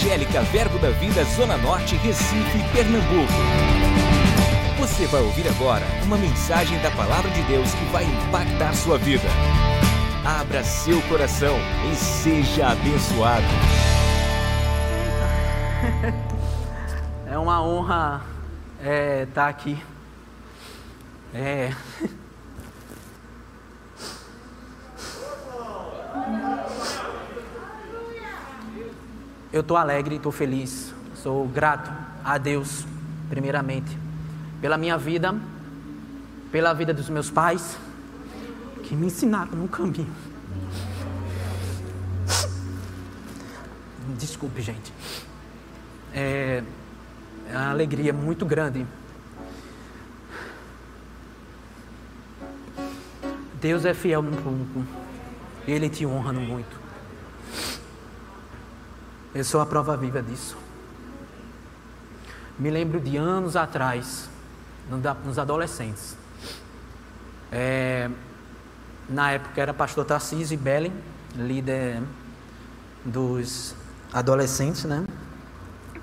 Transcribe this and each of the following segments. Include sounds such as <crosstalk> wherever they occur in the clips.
Evangélica Verbo da Vida Zona Norte, Recife, Pernambuco. Você vai ouvir agora uma mensagem da Palavra de Deus que vai impactar sua vida. Abra seu coração e seja abençoado. É uma honra estar é, aqui. É. Eu estou alegre, estou feliz, sou grato a Deus, primeiramente, pela minha vida, pela vida dos meus pais, que me ensinaram no caminho. Desculpe, gente. É, é uma alegria muito grande. Deus é fiel no pouco, Ele te honra no muito. Eu sou a prova viva disso. Me lembro de anos atrás, nos adolescentes. É, na época era pastor Tarcísio e Belen, líder dos adolescentes, né?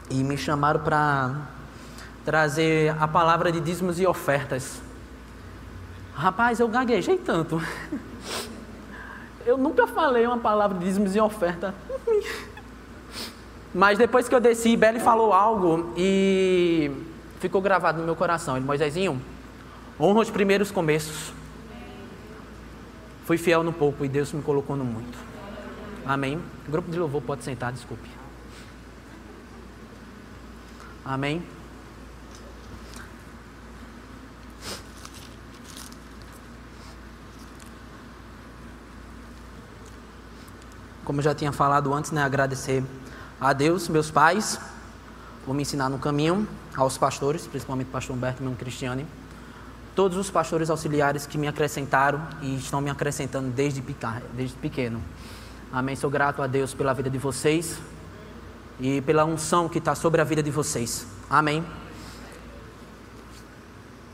E me chamaram para trazer a palavra de dízimos e ofertas. Rapaz, eu gaguejei tanto. <laughs> Eu nunca falei uma palavra de dízimos e oferta. Mas depois que eu desci, Beli falou algo e ficou gravado no meu coração. Ele, Moisésinho, honra os primeiros começos. Fui fiel no pouco e Deus me colocou no muito. Amém. Grupo de louvor pode sentar, desculpe. Amém. Como eu já tinha falado antes, né, agradecer a Deus, meus pais, por me ensinar no caminho, aos pastores, principalmente o pastor Humberto e meu Cristiane, todos os pastores auxiliares que me acrescentaram e estão me acrescentando desde, desde pequeno. Amém. Sou grato a Deus pela vida de vocês e pela unção que está sobre a vida de vocês. Amém.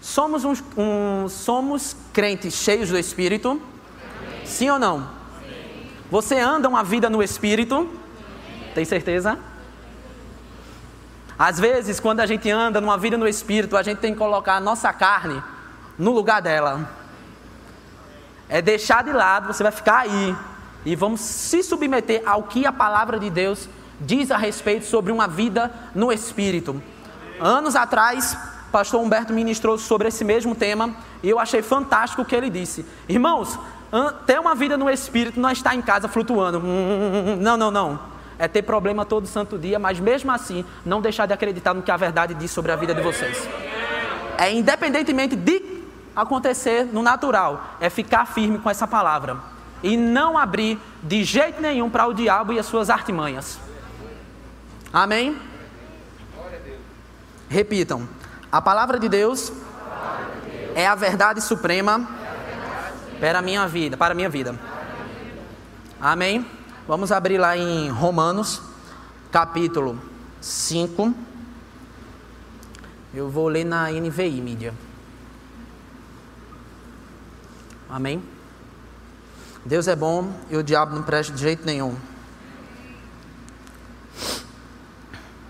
Somos, um, um, somos crentes cheios do Espírito? Amém. Sim ou não? Sim. Você anda uma vida no Espírito? Tem certeza? Às vezes, quando a gente anda numa vida no espírito, a gente tem que colocar a nossa carne no lugar dela. É deixar de lado, você vai ficar aí. E vamos se submeter ao que a palavra de Deus diz a respeito sobre uma vida no espírito. Anos atrás, pastor Humberto ministrou sobre esse mesmo tema e eu achei fantástico o que ele disse. Irmãos, ter uma vida no espírito não é estar em casa flutuando. <laughs> Não, não, não é ter problema todo santo dia, mas mesmo assim não deixar de acreditar no que a verdade diz sobre a vida de vocês. É independentemente de acontecer no natural, é ficar firme com essa palavra e não abrir de jeito nenhum para o diabo e as suas artimanhas. Amém? Repitam. A palavra de Deus é a verdade suprema para a minha vida, para a minha vida. Amém? Vamos abrir lá em Romanos, capítulo 5. Eu vou ler na NVI, mídia. Amém? Deus é bom e o diabo não presta de jeito nenhum.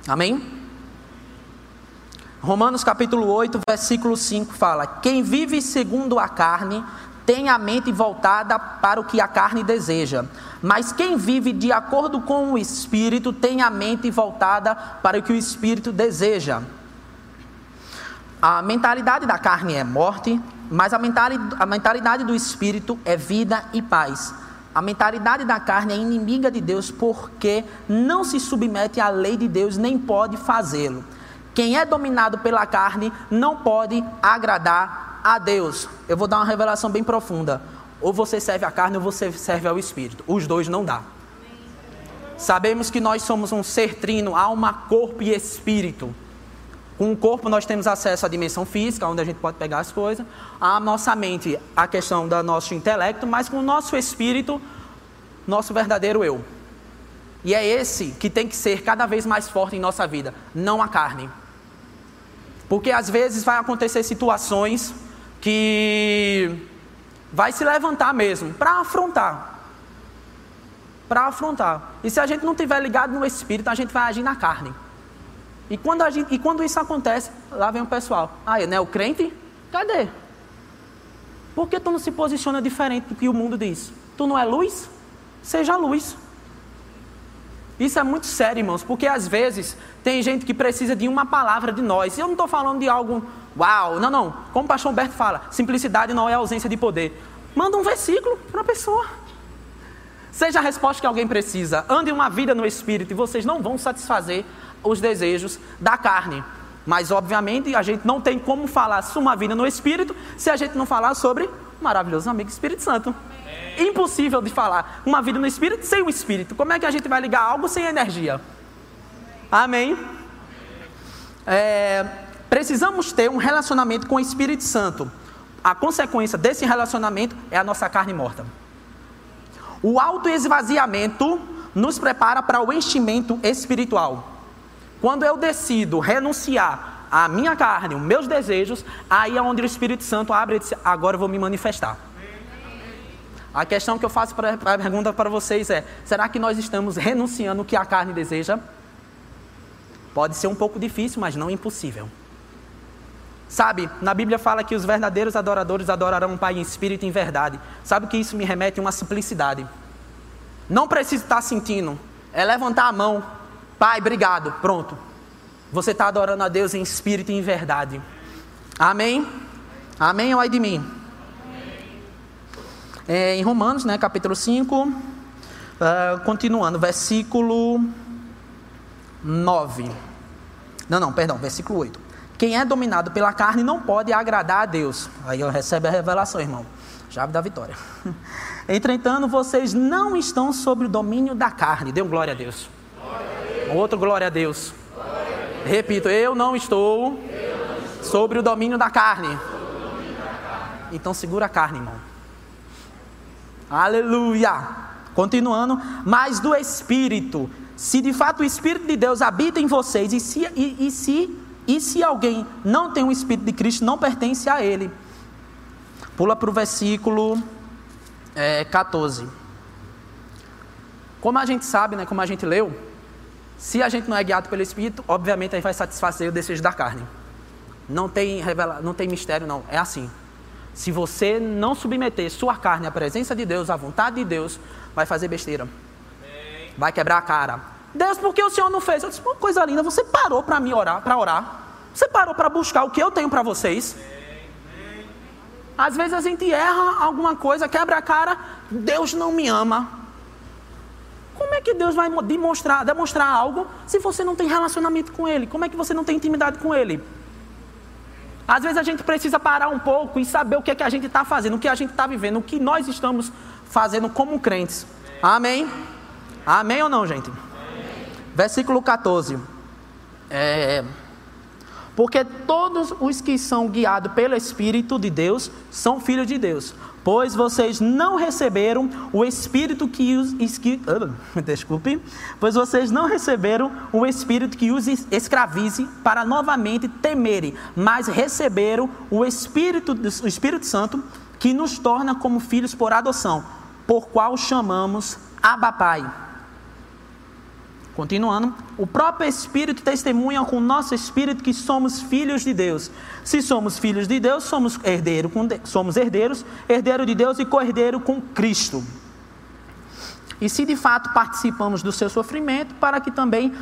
Amém? Romanos capítulo 8, versículo 5 fala: Quem vive segundo a carne tem a mente voltada para o que a carne deseja, mas quem vive de acordo com o Espírito tem a mente voltada para o que o Espírito deseja. A mentalidade da carne é morte, mas a mentalidade do Espírito é vida e paz. A mentalidade da carne é inimiga de Deus porque não se submete à lei de Deus nem pode fazê-lo. Quem é dominado pela carne não pode agradar a Deus, eu vou dar uma revelação bem profunda. Ou você serve a carne ou você serve ao Espírito. Os dois não dá. Sabemos que nós somos um ser trino, alma, corpo e espírito. Com o corpo nós temos acesso à dimensão física, onde a gente pode pegar as coisas. A nossa mente, a questão do nosso intelecto, mas com o nosso espírito, nosso verdadeiro eu. E é esse que tem que ser cada vez mais forte em nossa vida, não a carne. Porque às vezes vai acontecer situações que vai se levantar mesmo para afrontar. para afrontar. E se a gente não tiver ligado no espírito, a gente vai agir na carne. E quando, gente, e quando isso acontece, lá vem o pessoal. Ah, não é o crente? Cadê? Por que tu não se posiciona diferente do que o mundo diz? Tu não é luz? Seja luz. Isso é muito sério, irmãos, porque às vezes tem gente que precisa de uma palavra de nós. E eu não estou falando de algo, uau, não, não. Como o pastor Humberto fala, simplicidade não é ausência de poder. Manda um versículo para a pessoa. Seja a resposta que alguém precisa. Ande uma vida no Espírito e vocês não vão satisfazer os desejos da carne. Mas, obviamente, a gente não tem como falar sobre uma vida no Espírito se a gente não falar sobre maravilhoso amigo Espírito Santo. Impossível de falar uma vida no Espírito sem o Espírito. Como é que a gente vai ligar algo sem energia? Amém? É, precisamos ter um relacionamento com o Espírito Santo. A consequência desse relacionamento é a nossa carne morta. O autoesvaziamento nos prepara para o enchimento espiritual. Quando eu decido renunciar à minha carne, os meus desejos, aí é onde o Espírito Santo abre e diz: agora eu vou me manifestar. A questão que eu faço para a pergunta para vocês é: será que nós estamos renunciando o que a carne deseja? Pode ser um pouco difícil, mas não impossível. Sabe, na Bíblia fala que os verdadeiros adoradores adorarão o Pai em espírito e em verdade. Sabe que isso me remete? Uma simplicidade. Não precisa estar sentindo, é levantar a mão Pai, obrigado. Pronto. Você está adorando a Deus em espírito e em verdade. Amém? Amém ou ai de mim? É, em Romanos, né, capítulo 5, uh, ah, continuando, versículo 9. Não, não, perdão, versículo 8. Quem é dominado pela carne não pode agradar a Deus. Aí recebe a revelação, irmão. Chave da vitória. <laughs> Entretanto, vocês não estão sob o domínio da carne. Dê um glória a Deus. Outro glória a Deus. Glória a Deus. Repito, eu não estou, sobre, o domínio da carne. o domínio da carne. Então segura a carne, irmão. Aleluia. Continuando, mas do Espírito. Se de fato o Espírito de Deus habita em vocês, e se, e, e se, e se alguém não tem o Espírito de Cristo, não pertence a Ele. Pula para o versículo é, 14. Como a gente sabe, né, como a gente leu, se a gente não é guiado pelo Espírito, obviamente a gente vai satisfazer o desejo da carne. Não tem, revela, não tem mistério, não. É assim. Se você não submeter sua carne à presença de Deus, à vontade de Deus, vai fazer besteira. Vai quebrar a cara. Deus, por que o Senhor não fez? Eu disse, uma coisa linda, você parou para me orar, para orar. Você parou para buscar o que eu tenho para vocês. Às vezes a gente erra alguma coisa, quebra a cara, Deus não me ama. Como é que Deus vai demonstrar, demonstrar algo se você não tem relacionamento com Ele? Como é que você não tem intimidade com Ele? Às vezes a gente precisa parar um pouco e saber o que é que a gente está fazendo, o que a gente está vivendo, o que nós estamos fazendo como crentes. Amém? Amém ou não, gente? Versículo 14. É, porque todos os que são guiados pelo Espírito de Deus são filhos de Deus pois vocês não receberam o espírito que os que, uh, desculpe, pois vocês não receberam o espírito que os escravize para novamente temerem, mas receberam o espírito o Espírito Santo que nos torna como filhos por adoção, por qual chamamos Abba Pai. Continuando, o próprio Espírito testemunha com o nosso Espírito que somos filhos de Deus. Se somos filhos de Deus, somos, herdeiro de... somos herdeiros, herdeiro de Deus e co-herdeiro com Cristo. E se de fato participamos do seu sofrimento, para que também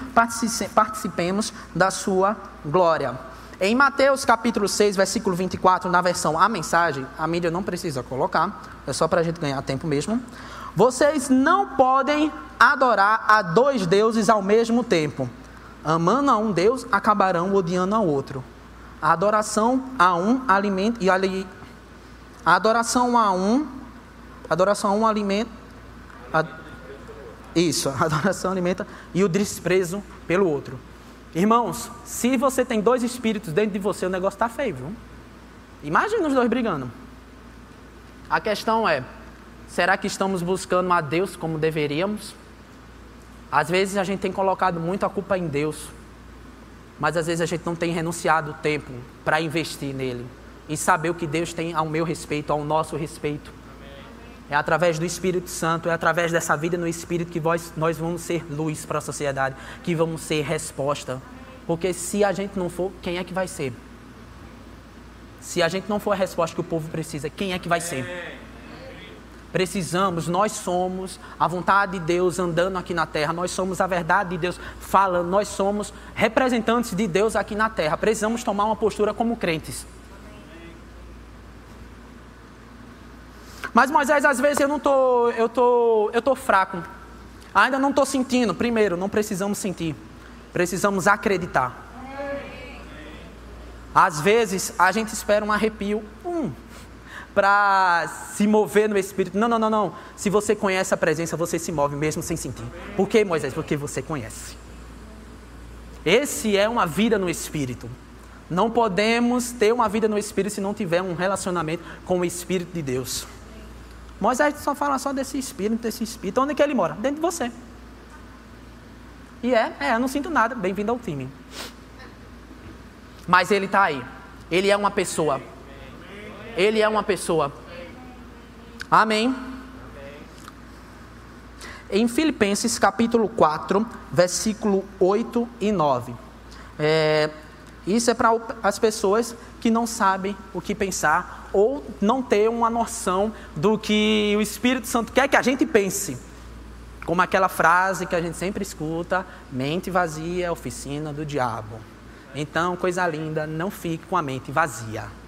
participemos da sua glória. Em Mateus capítulo 6, versículo 24, na versão A Mensagem, a mídia não precisa colocar, é só para a gente ganhar tempo mesmo. Vocês não podem adorar a dois deuses ao mesmo tempo. Amando a um Deus, acabarão odiando ao outro. A adoração a um alimento e ali a adoração a um adoração a um alimento a, isso, <laughs> a adoração alimenta e o desprezo pelo outro. Irmãos, se você tem dois espíritos dentro de você, o negócio está feio, viu? Imagina os dois brigando. A questão é, Será que estamos buscando a Deus como deveríamos? Às vezes a gente tem colocado muito a culpa em Deus, mas às vezes a gente não tem renunciado o tempo para investir nele e saber o que Deus tem ao meu respeito, ao nosso respeito. É através do Espírito Santo, é através dessa vida no Espírito que nós, nós vamos ser luz para a sociedade, que vamos ser resposta. Porque se a gente não for, quem é que vai ser? Se a gente não for a resposta que o povo precisa, quem é que vai ser? Precisamos, nós somos a vontade de Deus andando aqui na terra, nós somos a verdade de Deus falando, nós somos representantes de Deus aqui na terra. Precisamos tomar uma postura como crentes. Mas Moisés, às vezes eu não tô, eu tô, eu tô fraco. Ainda não estou sentindo. Primeiro, não precisamos sentir. Precisamos acreditar. Às vezes a gente espera um arrepio. Para se mover no Espírito. Não, não, não, não. Se você conhece a presença, você se move mesmo sem sentir. Por que, Moisés? Porque você conhece. Esse é uma vida no Espírito. Não podemos ter uma vida no Espírito se não tiver um relacionamento com o Espírito de Deus. Moisés só fala só desse Espírito, desse Espírito. Onde é que ele mora? Dentro de você. E é, é, eu não sinto nada. Bem-vindo ao time. Mas ele está aí. Ele é uma pessoa ele é uma pessoa. Amém. Em Filipenses capítulo 4, versículo 8 e 9. É, isso é para as pessoas que não sabem o que pensar ou não ter uma noção do que o Espírito Santo quer que a gente pense. Como aquela frase que a gente sempre escuta: mente vazia é oficina do diabo. Então, coisa linda, não fique com a mente vazia.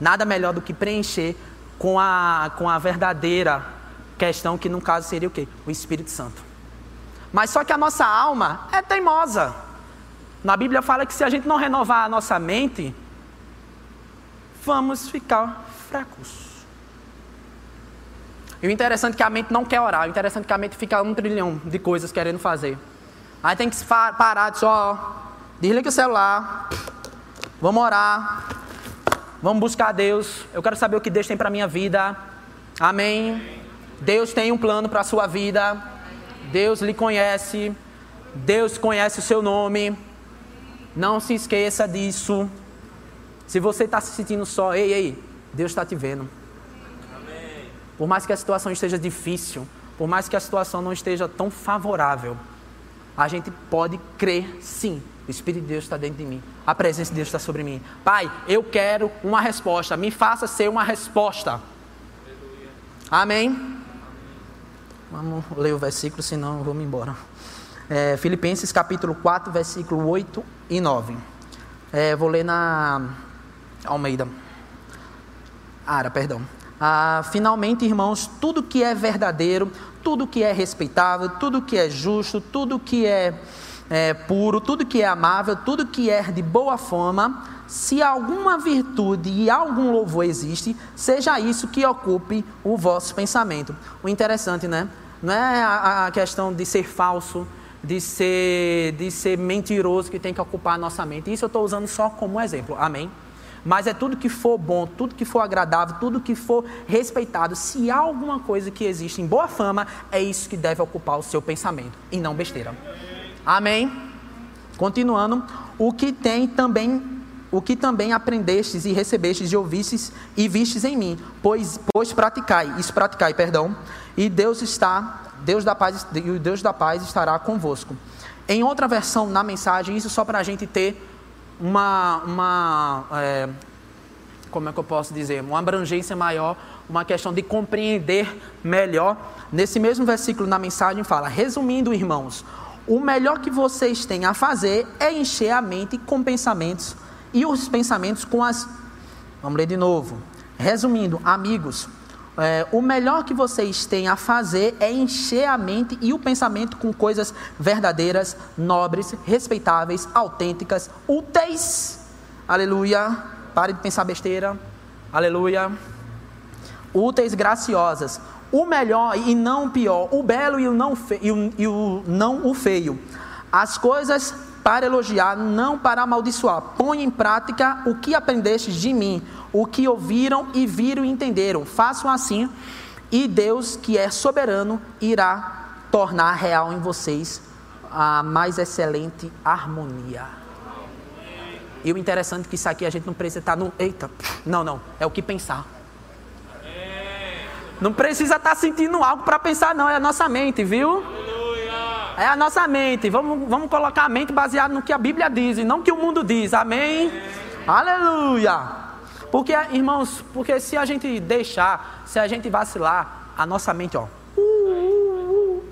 Nada melhor do que preencher com a, com a verdadeira questão, que no caso seria o quê? O Espírito Santo. Mas só que a nossa alma é teimosa. Na Bíblia fala que se a gente não renovar a nossa mente, vamos ficar fracos. E o interessante é que a mente não quer orar, o interessante é que a mente fica um trilhão de coisas querendo fazer. Aí tem que parar de só, desliga o celular, vamos orar, Vamos buscar Deus. Eu quero saber o que Deus tem para minha vida. Amém. Deus tem um plano para a sua vida. Deus lhe conhece. Deus conhece o seu nome. Não se esqueça disso. Se você está se sentindo só, ei, ei, Deus está te vendo. Por mais que a situação esteja difícil, por mais que a situação não esteja tão favorável, a gente pode crer sim o Espírito de Deus está dentro de mim. A presença de Deus está sobre mim. Pai, eu quero uma resposta. Me faça ser uma resposta. Amém? Vamos ler o versículo, senão vamos embora. É, Filipenses capítulo 4, versículo 8 e 9. É, vou ler na Almeida. Ara, perdão. Ah, finalmente, irmãos, tudo que é verdadeiro, tudo que é respeitável, tudo que é justo, tudo que é é, puro, tudo que é amável, tudo que é de boa fama, se alguma virtude e algum louvor existe, seja isso que ocupe o vosso pensamento. O interessante, né? Não é a, a questão de ser falso, de ser, de ser mentiroso que tem que ocupar a nossa mente. Isso eu estou usando só como exemplo. Amém? Mas é tudo que for bom, tudo que for agradável, tudo que for respeitado. Se há alguma coisa que existe em boa fama, é isso que deve ocupar o seu pensamento e não besteira. Amém? Continuando, o que tem também, o que também aprendestes e recebestes e ouvistes e vistes em mim, pois, pois praticai, isso praticai, perdão, e Deus está, Deus da paz, e o Deus da paz estará convosco. Em outra versão, na mensagem, isso só para a gente ter uma, uma é, como é que eu posso dizer, uma abrangência maior, uma questão de compreender melhor. Nesse mesmo versículo na mensagem fala, resumindo, irmãos, o melhor que vocês têm a fazer é encher a mente com pensamentos e os pensamentos com as. Vamos ler de novo. Resumindo, amigos, é, o melhor que vocês têm a fazer é encher a mente e o pensamento com coisas verdadeiras, nobres, respeitáveis, autênticas, úteis. Aleluia. Pare de pensar besteira. Aleluia. Úteis, graciosas, o melhor e não o pior, o belo e o não, fe, e o, e o não o feio. As coisas para elogiar, não para amaldiçoar. Põe em prática o que aprendestes de mim, o que ouviram e viram e entenderam. Façam assim, e Deus, que é soberano, irá tornar real em vocês a mais excelente harmonia. E o interessante é que isso aqui a gente não precisa estar no. Eita, não, não, é o que pensar. Não precisa estar tá sentindo algo para pensar, não. É a nossa mente, viu? É a nossa mente. Vamos, vamos colocar a mente baseada no que a Bíblia diz e não no que o mundo diz. Amém? Aleluia. Porque, irmãos, porque se a gente deixar, se a gente vacilar, a nossa mente, ó, uh, uh, uh,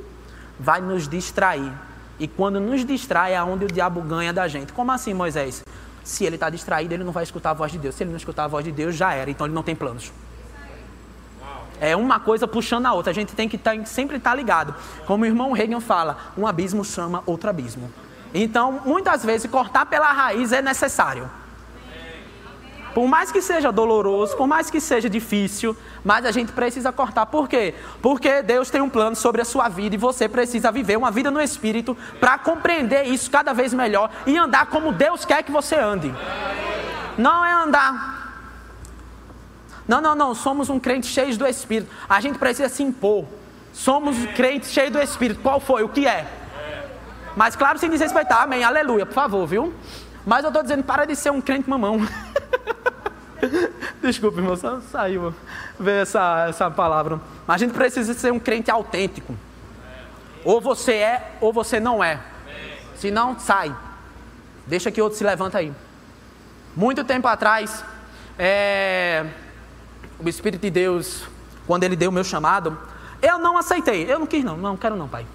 vai nos distrair. E quando nos distrai é onde o diabo ganha da gente. Como assim, Moisés? Se ele está distraído, ele não vai escutar a voz de Deus. Se ele não escutar a voz de Deus, já era. Então ele não tem planos. É uma coisa puxando a outra. A gente tem que tá, sempre estar tá ligado. Como o irmão Reagan fala, um abismo chama outro abismo. Então, muitas vezes, cortar pela raiz é necessário. Por mais que seja doloroso, por mais que seja difícil, mas a gente precisa cortar. Por quê? Porque Deus tem um plano sobre a sua vida e você precisa viver uma vida no Espírito para compreender isso cada vez melhor e andar como Deus quer que você ande. Não é andar. Não, não, não. Somos um crente cheio do Espírito. A gente precisa se impor. Somos crentes cheios do Espírito. Qual foi? O que é? Mas claro, sem desrespeitar. Amém. Aleluia. Por favor, viu? Mas eu estou dizendo, para de ser um crente mamão. <laughs> Desculpe, irmão, só saiu ver essa, essa palavra. Mas a gente precisa ser um crente autêntico. Ou você é, ou você não é. Se não, sai. Deixa que outro se levanta aí. Muito tempo atrás, é, o Espírito de Deus, quando ele deu o meu chamado, eu não aceitei. Eu não quis, não. Não quero, não, pai.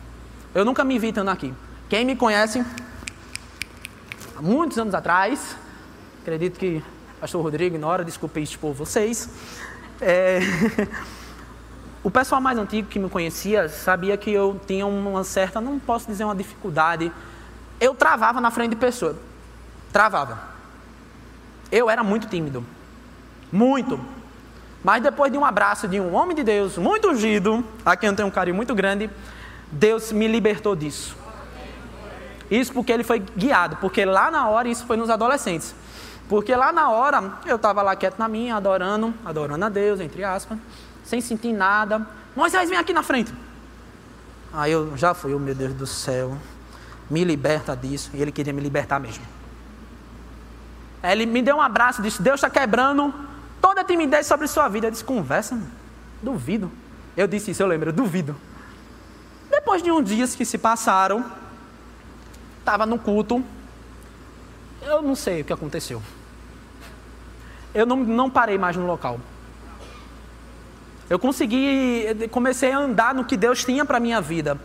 Eu nunca me vi estando aqui. Quem me conhece, há muitos anos atrás, acredito que pastor Rodrigo ignora, desculpe expor vocês. É, <laughs> o pessoal mais antigo que me conhecia sabia que eu tinha uma certa, não posso dizer uma dificuldade, eu travava na frente de pessoa. Travava. Eu era muito tímido. Muito. Mas depois de um abraço de um homem de Deus muito ungido, a quem eu tenho um carinho muito grande, Deus me libertou disso. Isso porque ele foi guiado, porque lá na hora isso foi nos adolescentes. Porque lá na hora, eu estava lá quieto na minha, adorando, adorando a Deus, entre aspas, sem sentir nada. Moisés, vem aqui na frente. Aí eu já fui, oh meu Deus do céu, me liberta disso. E ele queria me libertar mesmo. Aí ele me deu um abraço disse: Deus está quebrando toda a timidez sobre sua vida. Eu disse: Conversa, duvido. Eu disse isso, eu lembro, duvido. Depois de uns dias que se passaram, estava no culto, eu não sei o que aconteceu eu não, não parei mais no local. Eu consegui, comecei a andar no que Deus tinha para a minha vida.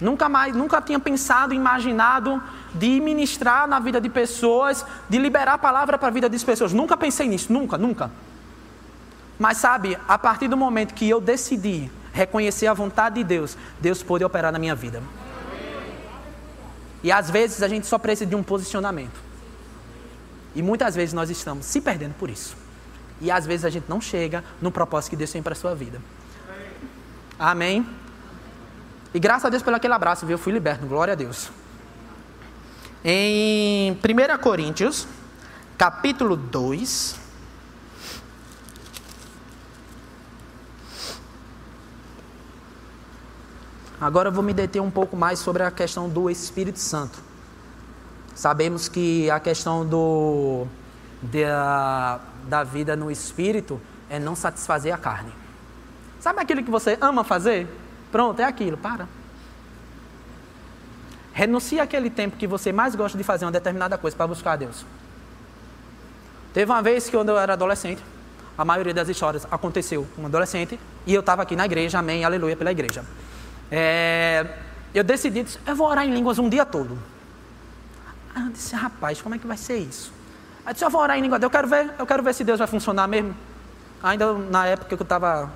Nunca mais, nunca tinha pensado, imaginado de ministrar na vida de pessoas, de liberar a palavra para a vida das pessoas. Nunca pensei nisso, nunca, nunca. Mas sabe, a partir do momento que eu decidi reconhecer a vontade de Deus, Deus pôde operar na minha vida. E às vezes a gente só precisa de um posicionamento. E muitas vezes nós estamos se perdendo por isso. E às vezes a gente não chega no propósito que Deus tem para a sua vida. Amém? E graças a Deus pelo aquele abraço, viu? Eu fui liberto, glória a Deus. Em 1 Coríntios, capítulo 2. Agora eu vou me deter um pouco mais sobre a questão do Espírito Santo. Sabemos que a questão do, da, da vida no espírito é não satisfazer a carne. Sabe aquilo que você ama fazer? Pronto, é aquilo, para. Renuncie aquele tempo que você mais gosta de fazer uma determinada coisa para buscar a Deus. Teve uma vez que quando eu era adolescente, a maioria das histórias aconteceu com um adolescente, e eu estava aqui na igreja, amém, aleluia pela igreja. É, eu decidi, eu vou orar em línguas um dia todo. Aí eu disse, rapaz, como é que vai ser isso? Aí eu disse, eu vou orar em língua, eu quero ver, eu quero ver se Deus vai funcionar mesmo. Ainda na época que eu estava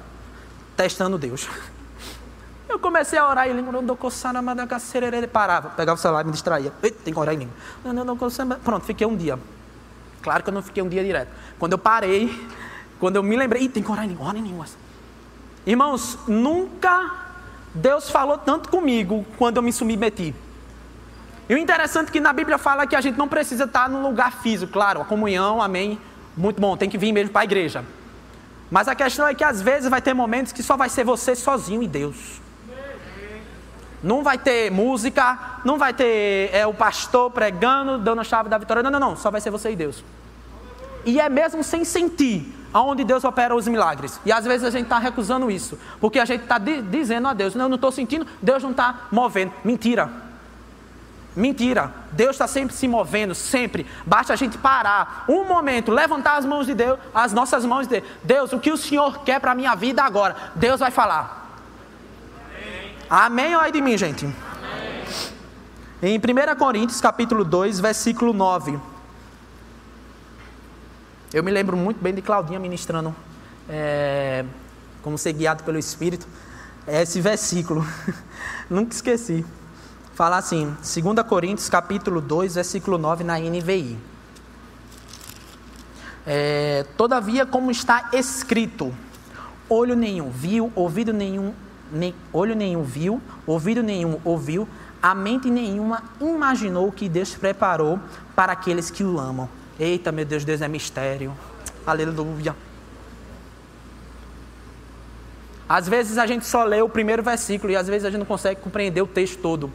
testando Deus. <laughs> Eu comecei a orar em língua, não parava, pegava o celular e me distraía. Eita, tem que orar em língua. Pronto, fiquei um dia. Claro que eu não fiquei um dia direto. Quando eu parei, quando eu me lembrei, tem que orar em língua, orar em línguas. Irmãos, nunca Deus falou tanto comigo quando eu me submeti. E o interessante é que na Bíblia fala que a gente não precisa estar num lugar físico, claro, a comunhão, amém, muito bom, tem que vir mesmo para a igreja. Mas a questão é que às vezes vai ter momentos que só vai ser você sozinho e Deus. Não vai ter música, não vai ter é, o pastor pregando, dando a chave da vitória. Não, não, não. Só vai ser você e Deus. E é mesmo sem sentir. Aonde Deus opera os milagres. E às vezes a gente está recusando isso, porque a gente está dizendo a Deus: não, eu não estou sentindo, Deus não está movendo. Mentira. Mentira. Deus está sempre se movendo, sempre. Basta a gente parar um momento, levantar as mãos de Deus, as nossas mãos de Deus. Deus, o que o Senhor quer para a minha vida agora? Deus vai falar. Amém, Amém ou de mim, gente? Amém. Em 1 Coríntios, capítulo 2, versículo 9. Eu me lembro muito bem de Claudinha ministrando, é, como ser guiado pelo Espírito, esse versículo. <laughs> Nunca esqueci. Fala assim, 2 Coríntios capítulo 2, versículo 9 na NVI. É, Todavia, como está escrito, olho nenhum viu, ouvido nenhum, nem, olho nenhum viu, ouvido nenhum ouviu, a mente nenhuma imaginou o que Deus preparou para aqueles que o amam. Eita, meu Deus, Deus é mistério. Aleluia. Às vezes a gente só lê o primeiro versículo e às vezes a gente não consegue compreender o texto todo.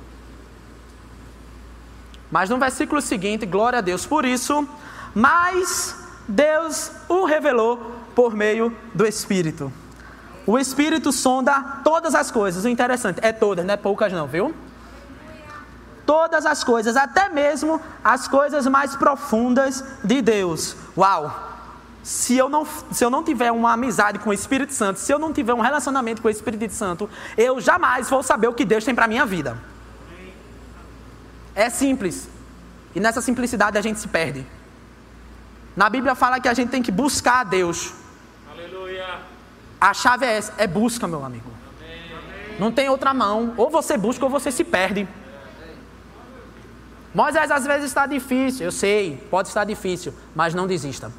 Mas no versículo seguinte, glória a Deus por isso, mas Deus o revelou por meio do Espírito. O Espírito sonda todas as coisas. O interessante é todas, não é poucas não, viu? Todas as coisas, até mesmo as coisas mais profundas de Deus. Uau! Se eu, não, se eu não tiver uma amizade com o Espírito Santo, se eu não tiver um relacionamento com o Espírito Santo, eu jamais vou saber o que Deus tem para a minha vida. É simples. E nessa simplicidade a gente se perde. Na Bíblia fala que a gente tem que buscar a Deus. Aleluia. A chave é essa, é busca, meu amigo. Amém. Não tem outra mão. Ou você busca ou você se perde. Moisés, às vezes está difícil, eu sei, pode estar difícil, mas não desista.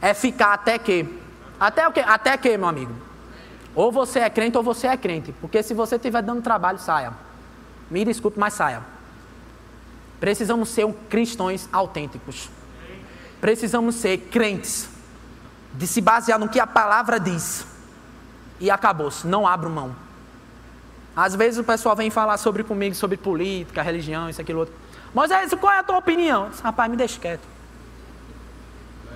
É ficar até que. Até o que? Até que, meu amigo? Ou você é crente ou você é crente. Porque se você estiver dando trabalho, saia. Me desculpe, mas saia. Precisamos ser cristãos autênticos. Precisamos ser crentes. De se basear no que a palavra diz. E acabou-se. Não abro mão. Às vezes o pessoal vem falar sobre comigo, sobre política, religião, isso, aquilo, outro. Moisés, qual é a tua opinião? Rapaz, me deixe quieto.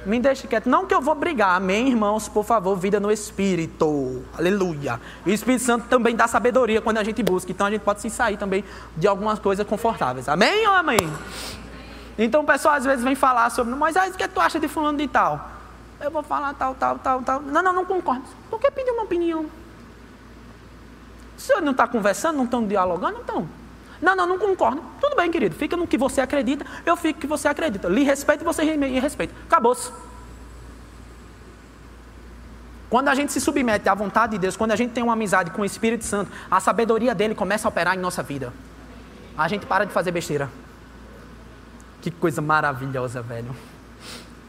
Me deixe quieto. Não que eu vou brigar. Amém, irmãos? Por favor, vida no Espírito. Aleluia. O Espírito Santo também dá sabedoria quando a gente busca. Então a gente pode se sair também de algumas coisas confortáveis. Amém ou amém? Então o pessoal às vezes vem falar sobre, Moisés, o que tu acha de fulano de tal? Eu vou falar tal, tal, tal, tal. Não, não, não concordo. Por que pedir uma opinião? O senhor não está conversando, não estão dialogando? Então. Não, não, não concordo. Tudo bem, querido. Fica no que você acredita, eu fico no que você acredita. Lhe respeito e você me respeita. Acabou-se. Quando a gente se submete à vontade de Deus, quando a gente tem uma amizade com o Espírito Santo, a sabedoria dele começa a operar em nossa vida. A gente para de fazer besteira. Que coisa maravilhosa, velho.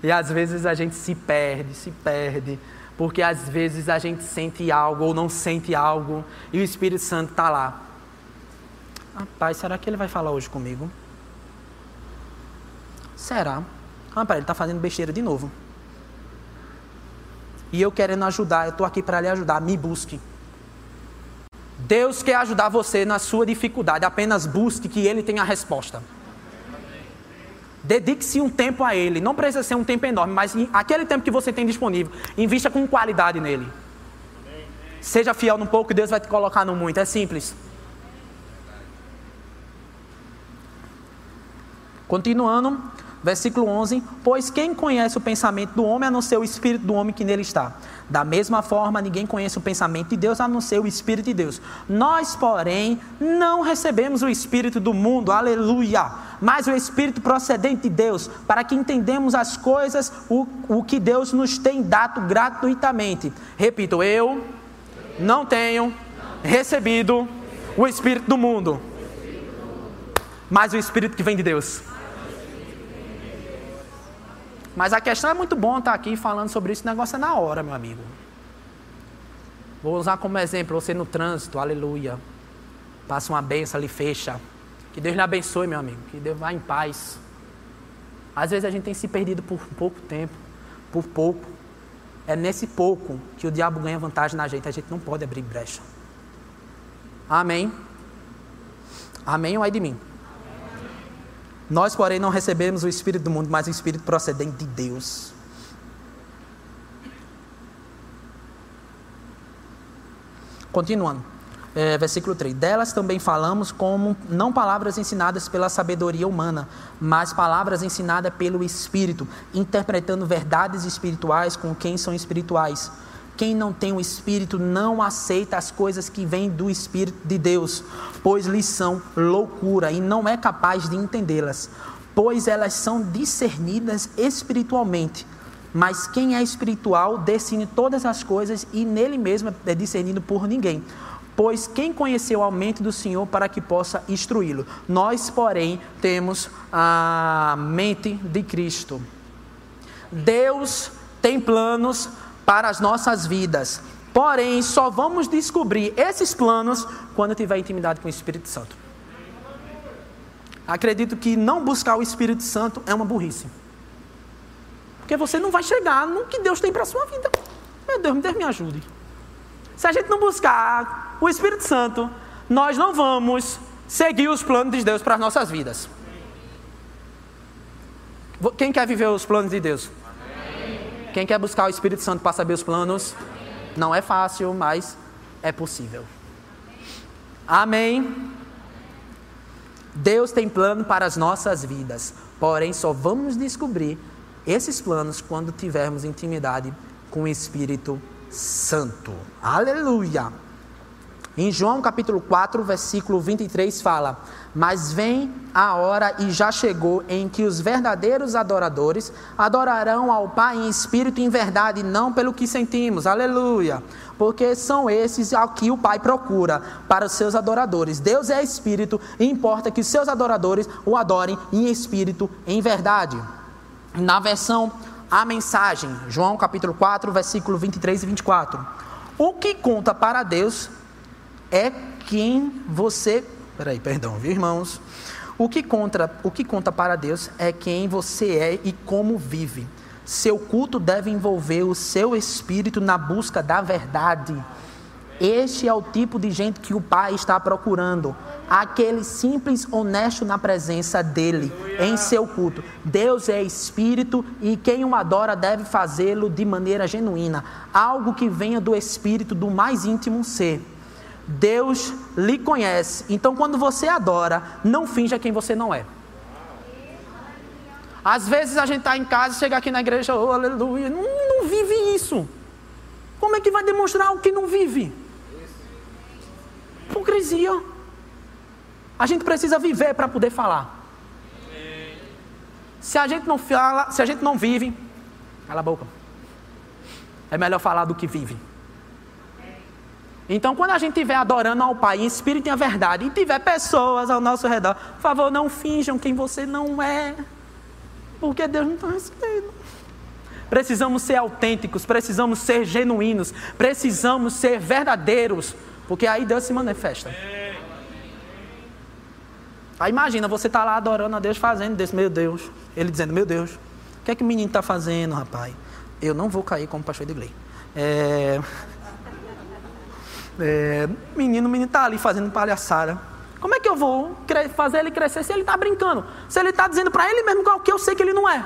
E às vezes a gente se perde, se perde porque às vezes a gente sente algo ou não sente algo e o Espírito Santo está lá. Rapaz, será que ele vai falar hoje comigo? Será? Rapaz, ele está fazendo besteira de novo. E eu querendo ajudar, eu estou aqui para lhe ajudar, me busque. Deus quer ajudar você na sua dificuldade, apenas busque que Ele tenha a resposta. Dedique-se um tempo a Ele. Não precisa ser um tempo enorme, mas aquele tempo que você tem disponível, invista com qualidade nele. Seja fiel no pouco e Deus vai te colocar no muito. É simples. Continuando, versículo 11: Pois quem conhece o pensamento do homem a não ser o espírito do homem que nele está? Da mesma forma, ninguém conhece o pensamento de Deus a não ser o Espírito de Deus. Nós, porém, não recebemos o Espírito do mundo, aleluia, mas o Espírito procedente de Deus, para que entendemos as coisas, o, o que Deus nos tem dado gratuitamente. Repito, eu não tenho recebido o Espírito do mundo, mas o Espírito que vem de Deus. Mas a questão é muito bom estar aqui falando sobre isso, negócio é na hora, meu amigo. Vou usar como exemplo você no trânsito, aleluia. Passa uma benção ali, fecha. Que Deus lhe abençoe, meu amigo. Que Deus vá em paz. Às vezes a gente tem se perdido por pouco tempo, por pouco. É nesse pouco que o diabo ganha vantagem na gente. A gente não pode abrir brecha. Amém? Amém ou é de mim? Nós, porém, não recebemos o Espírito do mundo, mas o Espírito procedente de Deus. Continuando, é, versículo 3: Delas também falamos como não palavras ensinadas pela sabedoria humana, mas palavras ensinadas pelo Espírito, interpretando verdades espirituais com quem são espirituais. Quem não tem o Espírito não aceita as coisas que vêm do Espírito de Deus, pois lhes são loucura e não é capaz de entendê-las, pois elas são discernidas espiritualmente. Mas quem é espiritual discerne todas as coisas e nele mesmo é discernido por ninguém. Pois quem conheceu a mente do Senhor para que possa instruí-lo? Nós, porém, temos a mente de Cristo. Deus tem planos para as nossas vidas. Porém, só vamos descobrir esses planos quando tiver intimidade com o Espírito Santo. Acredito que não buscar o Espírito Santo é uma burrice. Porque você não vai chegar no que Deus tem para a sua vida. Meu Deus, Deus me ajude. Se a gente não buscar o Espírito Santo, nós não vamos seguir os planos de Deus para as nossas vidas. Quem quer viver os planos de Deus? Quem quer buscar o Espírito Santo para saber os planos? Não é fácil, mas é possível. Amém. Deus tem plano para as nossas vidas, porém só vamos descobrir esses planos quando tivermos intimidade com o Espírito Santo. Aleluia. Em João capítulo 4, versículo 23 fala: Mas vem a hora e já chegou em que os verdadeiros adoradores adorarão ao Pai em espírito e em verdade, não pelo que sentimos. Aleluia. Porque são esses ao que o Pai procura para os seus adoradores. Deus é espírito e importa que os seus adoradores o adorem em espírito e em verdade. Na versão a mensagem, João capítulo 4, versículo 23 e 24. O que conta para Deus é quem você. Peraí, perdão, viu, irmãos? O que, conta, o que conta para Deus é quem você é e como vive. Seu culto deve envolver o seu espírito na busca da verdade. Este é o tipo de gente que o Pai está procurando. Aquele simples, honesto na presença dele, em seu culto. Deus é espírito e quem o adora deve fazê-lo de maneira genuína. Algo que venha do espírito do mais íntimo ser. Deus lhe conhece. Então, quando você adora, não finja quem você não é. Às vezes a gente está em casa, chega aqui na igreja, oh, aleluia, não, não vive isso. Como é que vai demonstrar o que não vive? Hipocrisia. A gente precisa viver para poder falar. Se a gente não fala, se a gente não vive, cala a boca. É melhor falar do que vive. Então, quando a gente estiver adorando ao Pai em espírito e em verdade, e tiver pessoas ao nosso redor, por favor, não finjam quem você não é, porque Deus não está recebendo. Precisamos ser autênticos, precisamos ser genuínos, precisamos ser verdadeiros, porque aí Deus se manifesta. Aí imagina, você está lá adorando a Deus, fazendo desse, meu Deus, ele dizendo, meu Deus, o que é que o menino está fazendo, rapaz? Eu não vou cair como pastor de igreja. É... É, menino, o menino está ali fazendo palhaçada. Como é que eu vou fazer ele crescer se ele está brincando? Se ele está dizendo para ele mesmo o que eu sei que ele não é.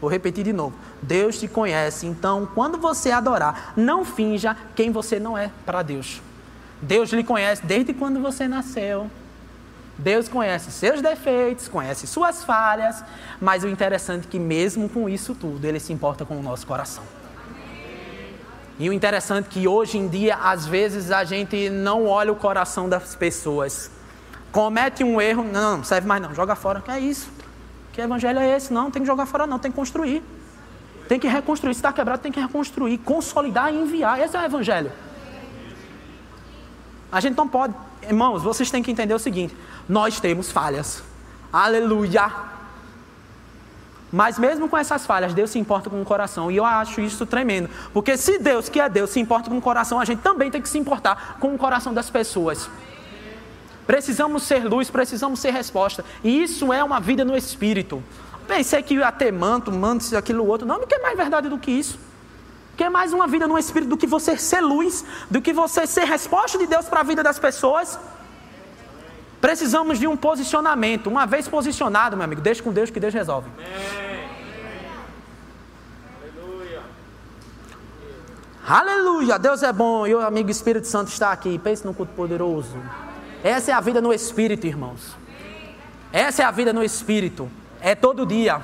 Vou repetir de novo. Deus te conhece, então quando você adorar, não finja quem você não é para Deus. Deus lhe conhece desde quando você nasceu. Deus conhece seus defeitos, conhece suas falhas, mas o interessante é que mesmo com isso tudo, Ele se importa com o nosso coração. E o interessante é que hoje em dia, às vezes, a gente não olha o coração das pessoas. Comete um erro, não, não serve mais não, joga fora. Que é isso? Que evangelho é esse? Não, tem que jogar fora não, tem que construir. Tem que reconstruir. Se está quebrado, tem que reconstruir, consolidar e enviar. Esse é o evangelho. A gente não pode. Irmãos, vocês têm que entender o seguinte: nós temos falhas. Aleluia. Mas mesmo com essas falhas, Deus se importa com o coração. E eu acho isso tremendo. Porque se Deus, que é Deus, se importa com o coração, a gente também tem que se importar com o coração das pessoas. Precisamos ser luz, precisamos ser resposta. E isso é uma vida no Espírito. Pensei que ia ter manto, manto, aquilo outro. Não, não quer mais verdade do que isso. Quer mais uma vida no Espírito do que você ser luz, do que você ser resposta de Deus para a vida das pessoas. Precisamos de um posicionamento. Uma vez posicionado, meu amigo, deixa com Deus que Deus resolve. Aleluia, Deus é bom e o amigo Espírito Santo está aqui. Pense num culto poderoso. Essa é a vida no Espírito, irmãos. Essa é a vida no Espírito. É todo dia.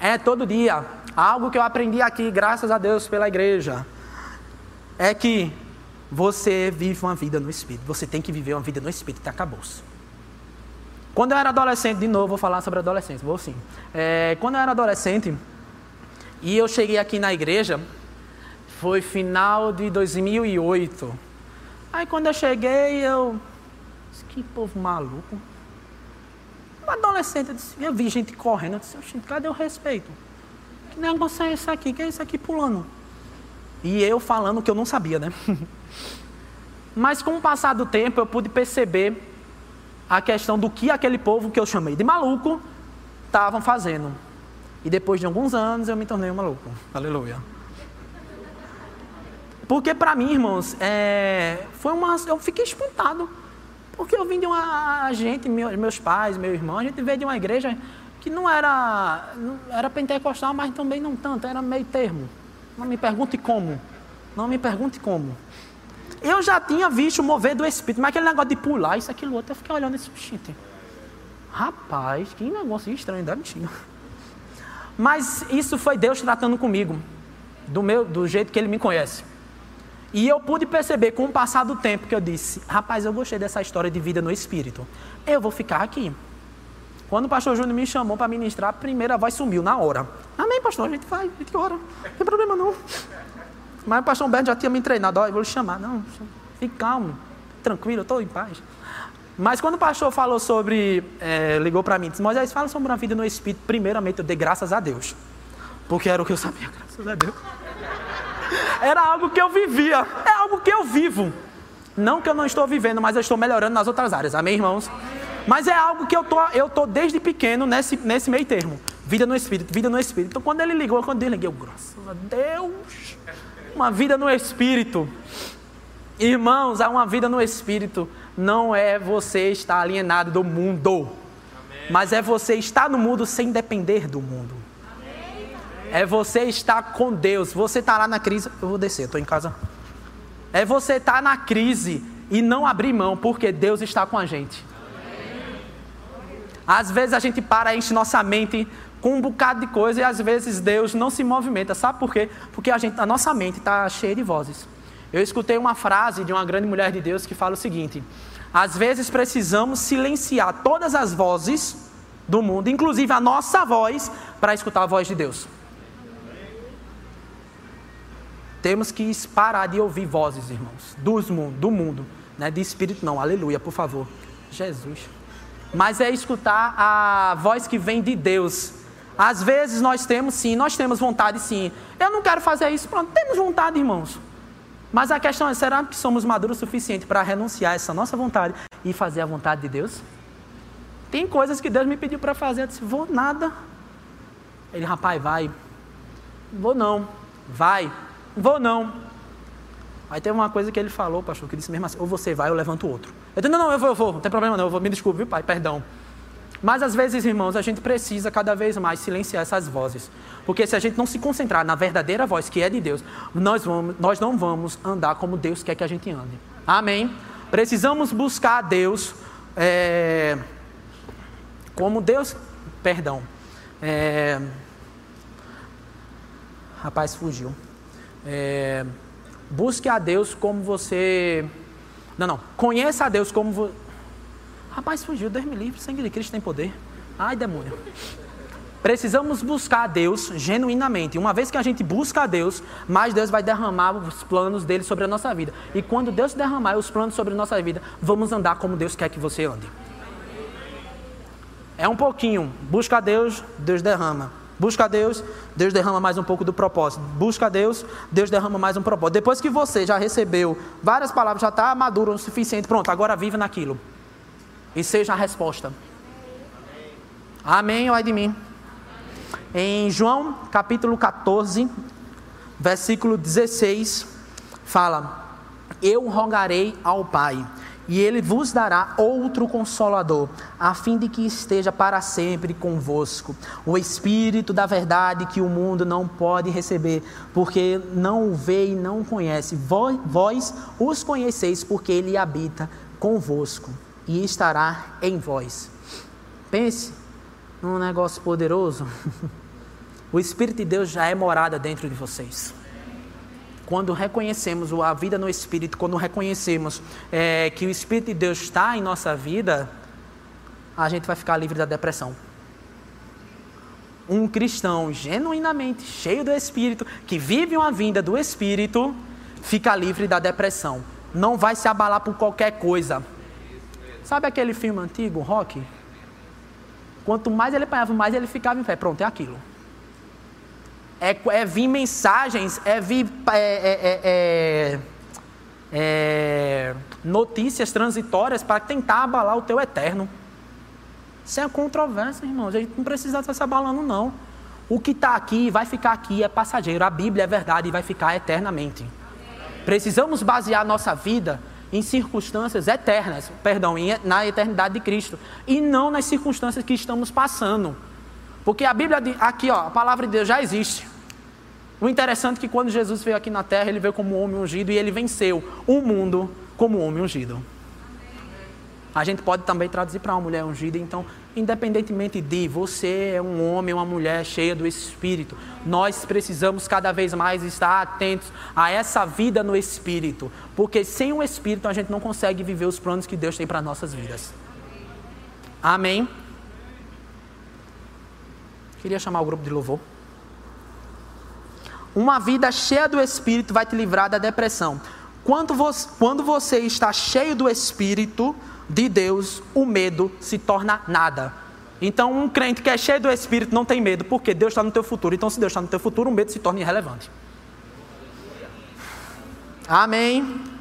É todo dia. Algo que eu aprendi aqui, graças a Deus pela igreja, é que você vive uma vida no Espírito. Você tem que viver uma vida no Espírito. Acabou-se. Quando eu era adolescente, de novo, vou falar sobre adolescência, vou sim. É, quando eu era adolescente, e eu cheguei aqui na igreja, foi final de 2008. Aí quando eu cheguei, eu. Que povo maluco. Um adolescente, eu, disse, eu vi gente correndo, eu disse, cadê o respeito? Que negócio é esse aqui? Que é isso aqui pulando? E eu falando que eu não sabia, né? <laughs> Mas com o passar do tempo eu pude perceber a questão do que aquele povo que eu chamei de maluco estavam fazendo. E depois de alguns anos eu me tornei um maluco. Aleluia. Porque para mim, irmãos, é, foi uma, eu fiquei espantado. Porque eu vim de uma gente, meus pais, meu irmão, a gente veio de uma igreja que não era, não era pentecostal, mas também não tanto, era meio termo. Não me pergunte como. Não me pergunte como. Eu já tinha visto o mover do Espírito, mas aquele negócio de pular, isso, aquilo, outro, eu fiquei olhando esse gente. Rapaz, que negócio estranho da mentira. Mas isso foi Deus tratando comigo, do, meu, do jeito que Ele me conhece. E eu pude perceber com o passar do tempo que eu disse: rapaz, eu gostei dessa história de vida no Espírito. Eu vou ficar aqui. Quando o pastor Júnior me chamou para ministrar, a primeira voz sumiu na hora. Amém, pastor, a gente vai, a gente ora. Não tem problema não. Mas o pastor Humberto já tinha me treinado, ó, eu vou lhe chamar. Não, fique calmo, tranquilo, estou em paz. Mas quando o pastor falou sobre, é, ligou para mim, disse, Moisés, fala sobre uma vida no Espírito. Primeiramente, eu dei graças a Deus. Porque era o que eu sabia, graças a Deus. Era algo que eu vivia, é algo que eu vivo. Não que eu não estou vivendo, mas eu estou melhorando nas outras áreas. Amém, irmãos? Mas é algo que eu tô, eu tô desde pequeno nesse, nesse meio termo. Vida no Espírito, vida no Espírito. Então quando ele ligou, quando ele liguei, eu, graças a Deus uma vida no Espírito. Irmãos, há uma vida no Espírito não é você estar alienado do mundo, Amém. mas é você estar no mundo sem depender do mundo. Amém. É você estar com Deus. Você está lá na crise, eu vou descer, estou em casa. É você estar na crise e não abrir mão, porque Deus está com a gente. Às vezes a gente para, enche nossa mente com um bocado de coisa e às vezes Deus não se movimenta. Sabe por quê? Porque a, gente, a nossa mente está cheia de vozes. Eu escutei uma frase de uma grande mulher de Deus que fala o seguinte: às vezes precisamos silenciar todas as vozes do mundo, inclusive a nossa voz, para escutar a voz de Deus. Temos que parar de ouvir vozes, irmãos, mundo, do mundo, né? de espírito não, aleluia, por favor. Jesus. Mas é escutar a voz que vem de Deus, às vezes nós temos sim, nós temos vontade sim. Eu não quero fazer isso, pronto, temos vontade, irmãos. Mas a questão é, será que somos maduros o suficiente para renunciar a essa nossa vontade e fazer a vontade de Deus? Tem coisas que Deus me pediu para fazer, eu disse, vou nada. Ele, rapaz, vai. Vou não. Vai. Vou não. Aí teve uma coisa que ele falou, pastor, que disse mesmo assim, ou você vai ou levanto outro. Eu disse, não, não, eu vou, eu vou, não tem problema não, eu vou, me desculpe, viu, pai, perdão. Mas às vezes, irmãos, a gente precisa cada vez mais silenciar essas vozes. Porque se a gente não se concentrar na verdadeira voz que é de Deus, nós, vamos, nós não vamos andar como Deus quer que a gente ande. Amém? Precisamos buscar a Deus é, como Deus. Perdão. É, rapaz, fugiu. É, busque a Deus como você. Não, não. Conheça a Deus como você Rapaz, fugiu, Deus me livre, sangue de Cristo tem poder. Ai, demônio. Precisamos buscar a Deus genuinamente. Uma vez que a gente busca a Deus, mais Deus vai derramar os planos dele sobre a nossa vida. E quando Deus derramar os planos sobre a nossa vida, vamos andar como Deus quer que você ande. É um pouquinho. Busca a Deus, Deus derrama. Busca a Deus, Deus derrama mais um pouco do propósito. Busca a Deus, Deus derrama mais um propósito. Depois que você já recebeu várias palavras, já está maduro o suficiente, pronto, agora vive naquilo e seja a resposta. Amém, ai de mim. Em João capítulo 14, versículo 16, fala: Eu rogarei ao Pai, e ele vos dará outro consolador, a fim de que esteja para sempre convosco. O Espírito da verdade que o mundo não pode receber, porque não o vê e não o conhece. Vós, os conheceis, porque ele habita convosco e estará em vós. Pense num negócio poderoso. <laughs> O Espírito de Deus já é morada dentro de vocês quando reconhecemos a vida no Espírito, quando reconhecemos é, que o Espírito de Deus está em nossa vida, a gente vai ficar livre da depressão. Um cristão genuinamente cheio do Espírito, que vive uma vinda do Espírito, fica livre da depressão. Não vai se abalar por qualquer coisa. Sabe aquele filme antigo, Rock? Quanto mais ele apanhava, mais ele ficava em pé. Pronto, é aquilo é, é vir mensagens, é vir é é, é, é, é, notícias transitórias para tentar abalar o teu eterno. Isso é controvérsia, irmãos. A gente não precisa estar se abalando, não. O que está aqui vai ficar aqui, é passageiro. A Bíblia é verdade e vai ficar eternamente. Precisamos basear nossa vida em circunstâncias eternas, perdão, na eternidade de Cristo, e não nas circunstâncias que estamos passando. Porque a Bíblia, aqui, ó, a palavra de Deus já existe. O interessante é que quando Jesus veio aqui na terra, ele veio como homem ungido e ele venceu o mundo como homem ungido. A gente pode também traduzir para uma mulher ungida, então, independentemente de você é um homem, uma mulher cheia do Espírito, nós precisamos cada vez mais estar atentos a essa vida no Espírito, porque sem o Espírito a gente não consegue viver os planos que Deus tem para nossas vidas. Amém? Queria chamar o grupo de louvor. Uma vida cheia do Espírito vai te livrar da depressão. Quando você, está cheio do Espírito de Deus, o medo se torna nada. Então, um crente que é cheio do Espírito não tem medo, porque Deus está no teu futuro. Então, se Deus está no teu futuro, o medo se torna irrelevante. Amém.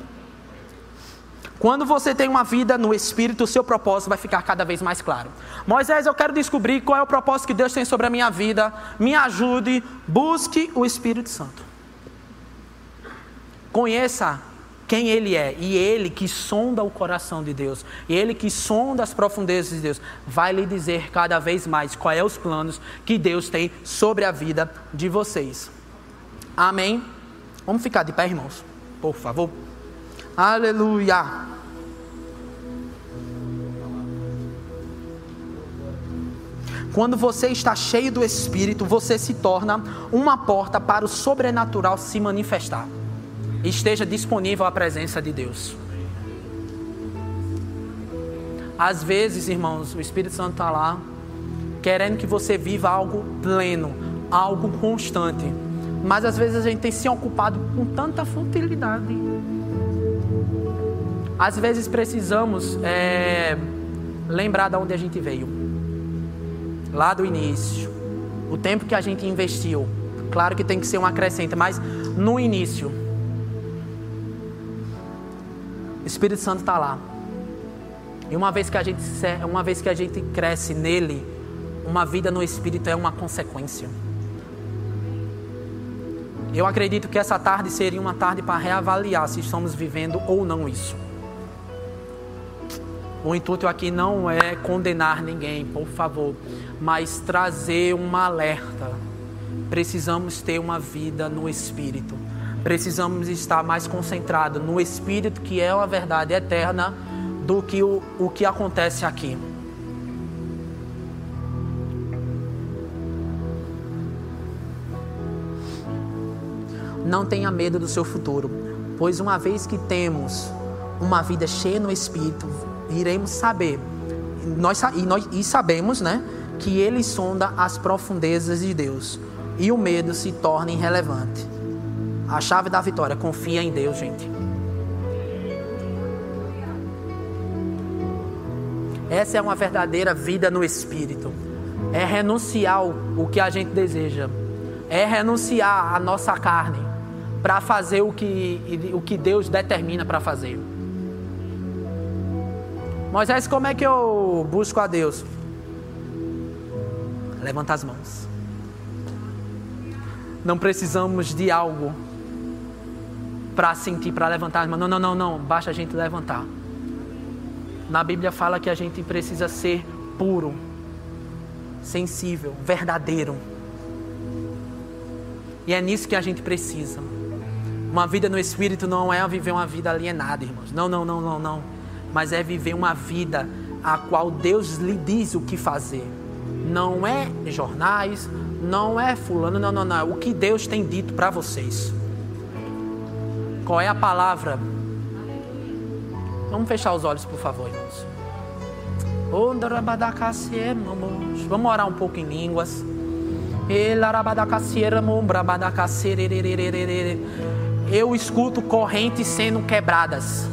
Quando você tem uma vida no Espírito, o seu propósito vai ficar cada vez mais claro. Moisés, eu quero descobrir qual é o propósito que Deus tem sobre a minha vida. Me ajude, busque o Espírito Santo. Conheça quem Ele é, e Ele que sonda o coração de Deus, e Ele que sonda as profundezas de Deus, vai lhe dizer cada vez mais quais é os planos que Deus tem sobre a vida de vocês. Amém? Vamos ficar de pé, irmãos, por favor. Aleluia. Quando você está cheio do Espírito, você se torna uma porta para o sobrenatural se manifestar. Esteja disponível à presença de Deus. Às vezes, irmãos, o Espírito Santo está lá, querendo que você viva algo pleno, algo constante. Mas às vezes a gente tem se ocupado com tanta futilidade. Às vezes precisamos é, lembrar de onde a gente veio lá do início, o tempo que a gente investiu. Claro que tem que ser um acrescente, mas no início, o Espírito Santo está lá. E uma vez que a gente uma vez que a gente cresce nele, uma vida no Espírito é uma consequência. Eu acredito que essa tarde seria uma tarde para reavaliar se estamos vivendo ou não isso. O intuito aqui não é condenar ninguém, por favor, mas trazer um alerta. Precisamos ter uma vida no Espírito. Precisamos estar mais concentrados no Espírito, que é uma verdade eterna, do que o, o que acontece aqui. Não tenha medo do seu futuro, pois uma vez que temos uma vida cheia no Espírito, iremos saber, nós, e, nós, e sabemos, né, que ele sonda as profundezas de Deus e o medo se torna irrelevante. A chave da vitória, confia em Deus, gente. Essa é uma verdadeira vida no Espírito. É renunciar o que a gente deseja. É renunciar a nossa carne para fazer o que, o que Deus determina para fazer. Moisés, como é que eu busco a Deus? Levanta as mãos. Não precisamos de algo para sentir, para levantar as mãos. Não, não, não, não. Basta a gente levantar. Na Bíblia fala que a gente precisa ser puro, sensível, verdadeiro. E é nisso que a gente precisa. Uma vida no Espírito não é viver uma vida alienada, irmãos. Não, não, não, não, não. Mas é viver uma vida a qual Deus lhe diz o que fazer. Não é jornais, não é fulano, não, não, não. É o que Deus tem dito para vocês. Qual é a palavra? Vamos fechar os olhos, por favor, irmãos. Vamos orar um pouco em línguas. Eu escuto correntes sendo quebradas.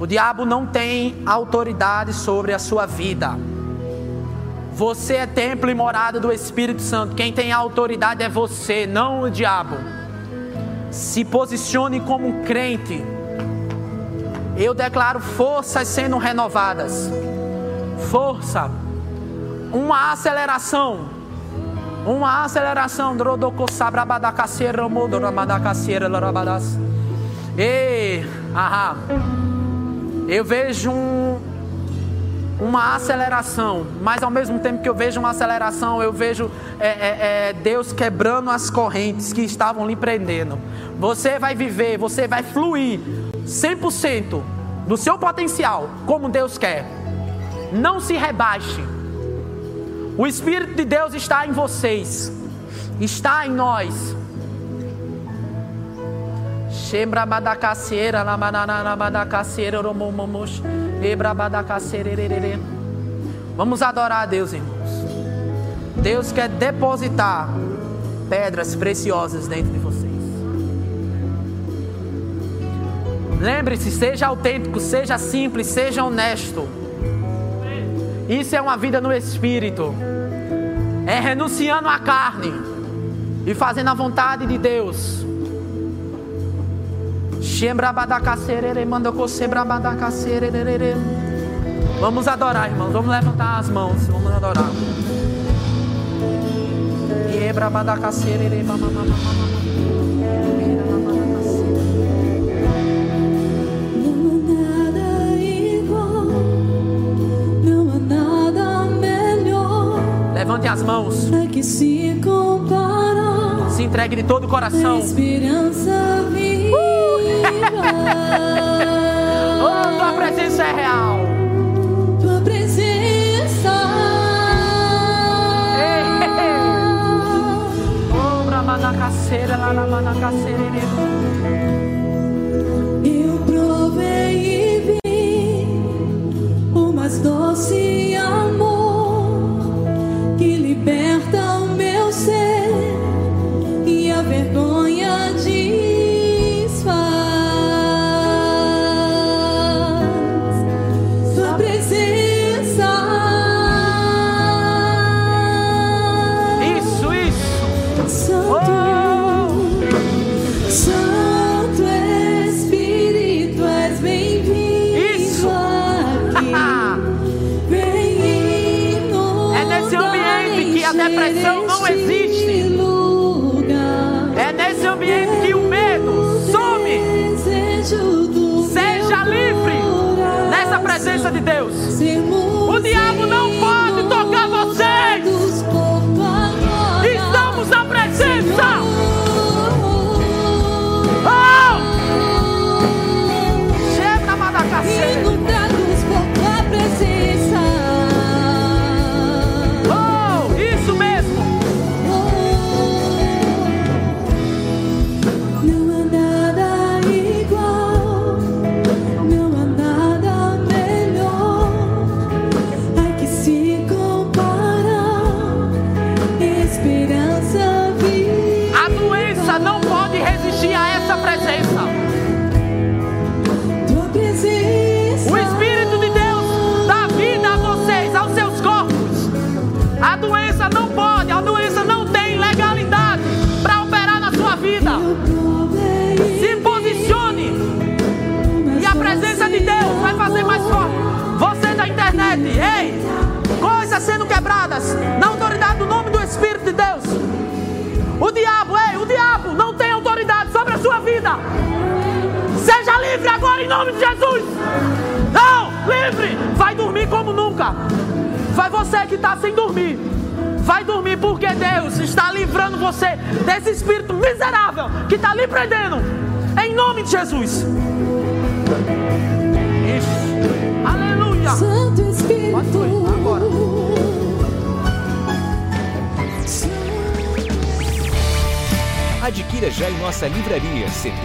O diabo não tem autoridade sobre a sua vida. Você é templo e morada do Espírito Santo. Quem tem autoridade é você, não o diabo. Se posicione como um crente. Eu declaro forças sendo renovadas. Força. Uma aceleração. Uma aceleração. Ei, aham. Eu vejo um, uma aceleração, mas ao mesmo tempo que eu vejo uma aceleração, eu vejo é, é, é, Deus quebrando as correntes que estavam lhe prendendo. Você vai viver, você vai fluir 100% do seu potencial, como Deus quer. Não se rebaixe. O Espírito de Deus está em vocês, está em nós. Vamos adorar a Deus, irmãos. Deus quer depositar pedras preciosas dentro de vocês. Lembre-se, seja autêntico, seja simples, seja honesto. Isso é uma vida no espírito. É renunciando à carne e fazendo a vontade de Deus. Vamos adorar, irmãos. Vamos levantar as mãos. Vamos adorar. Levante as mãos. Se entregue de todo o coração. Esperança oh, tua presença é real. Tua presença. Oh, bramanacaceira, lá na manacaceira.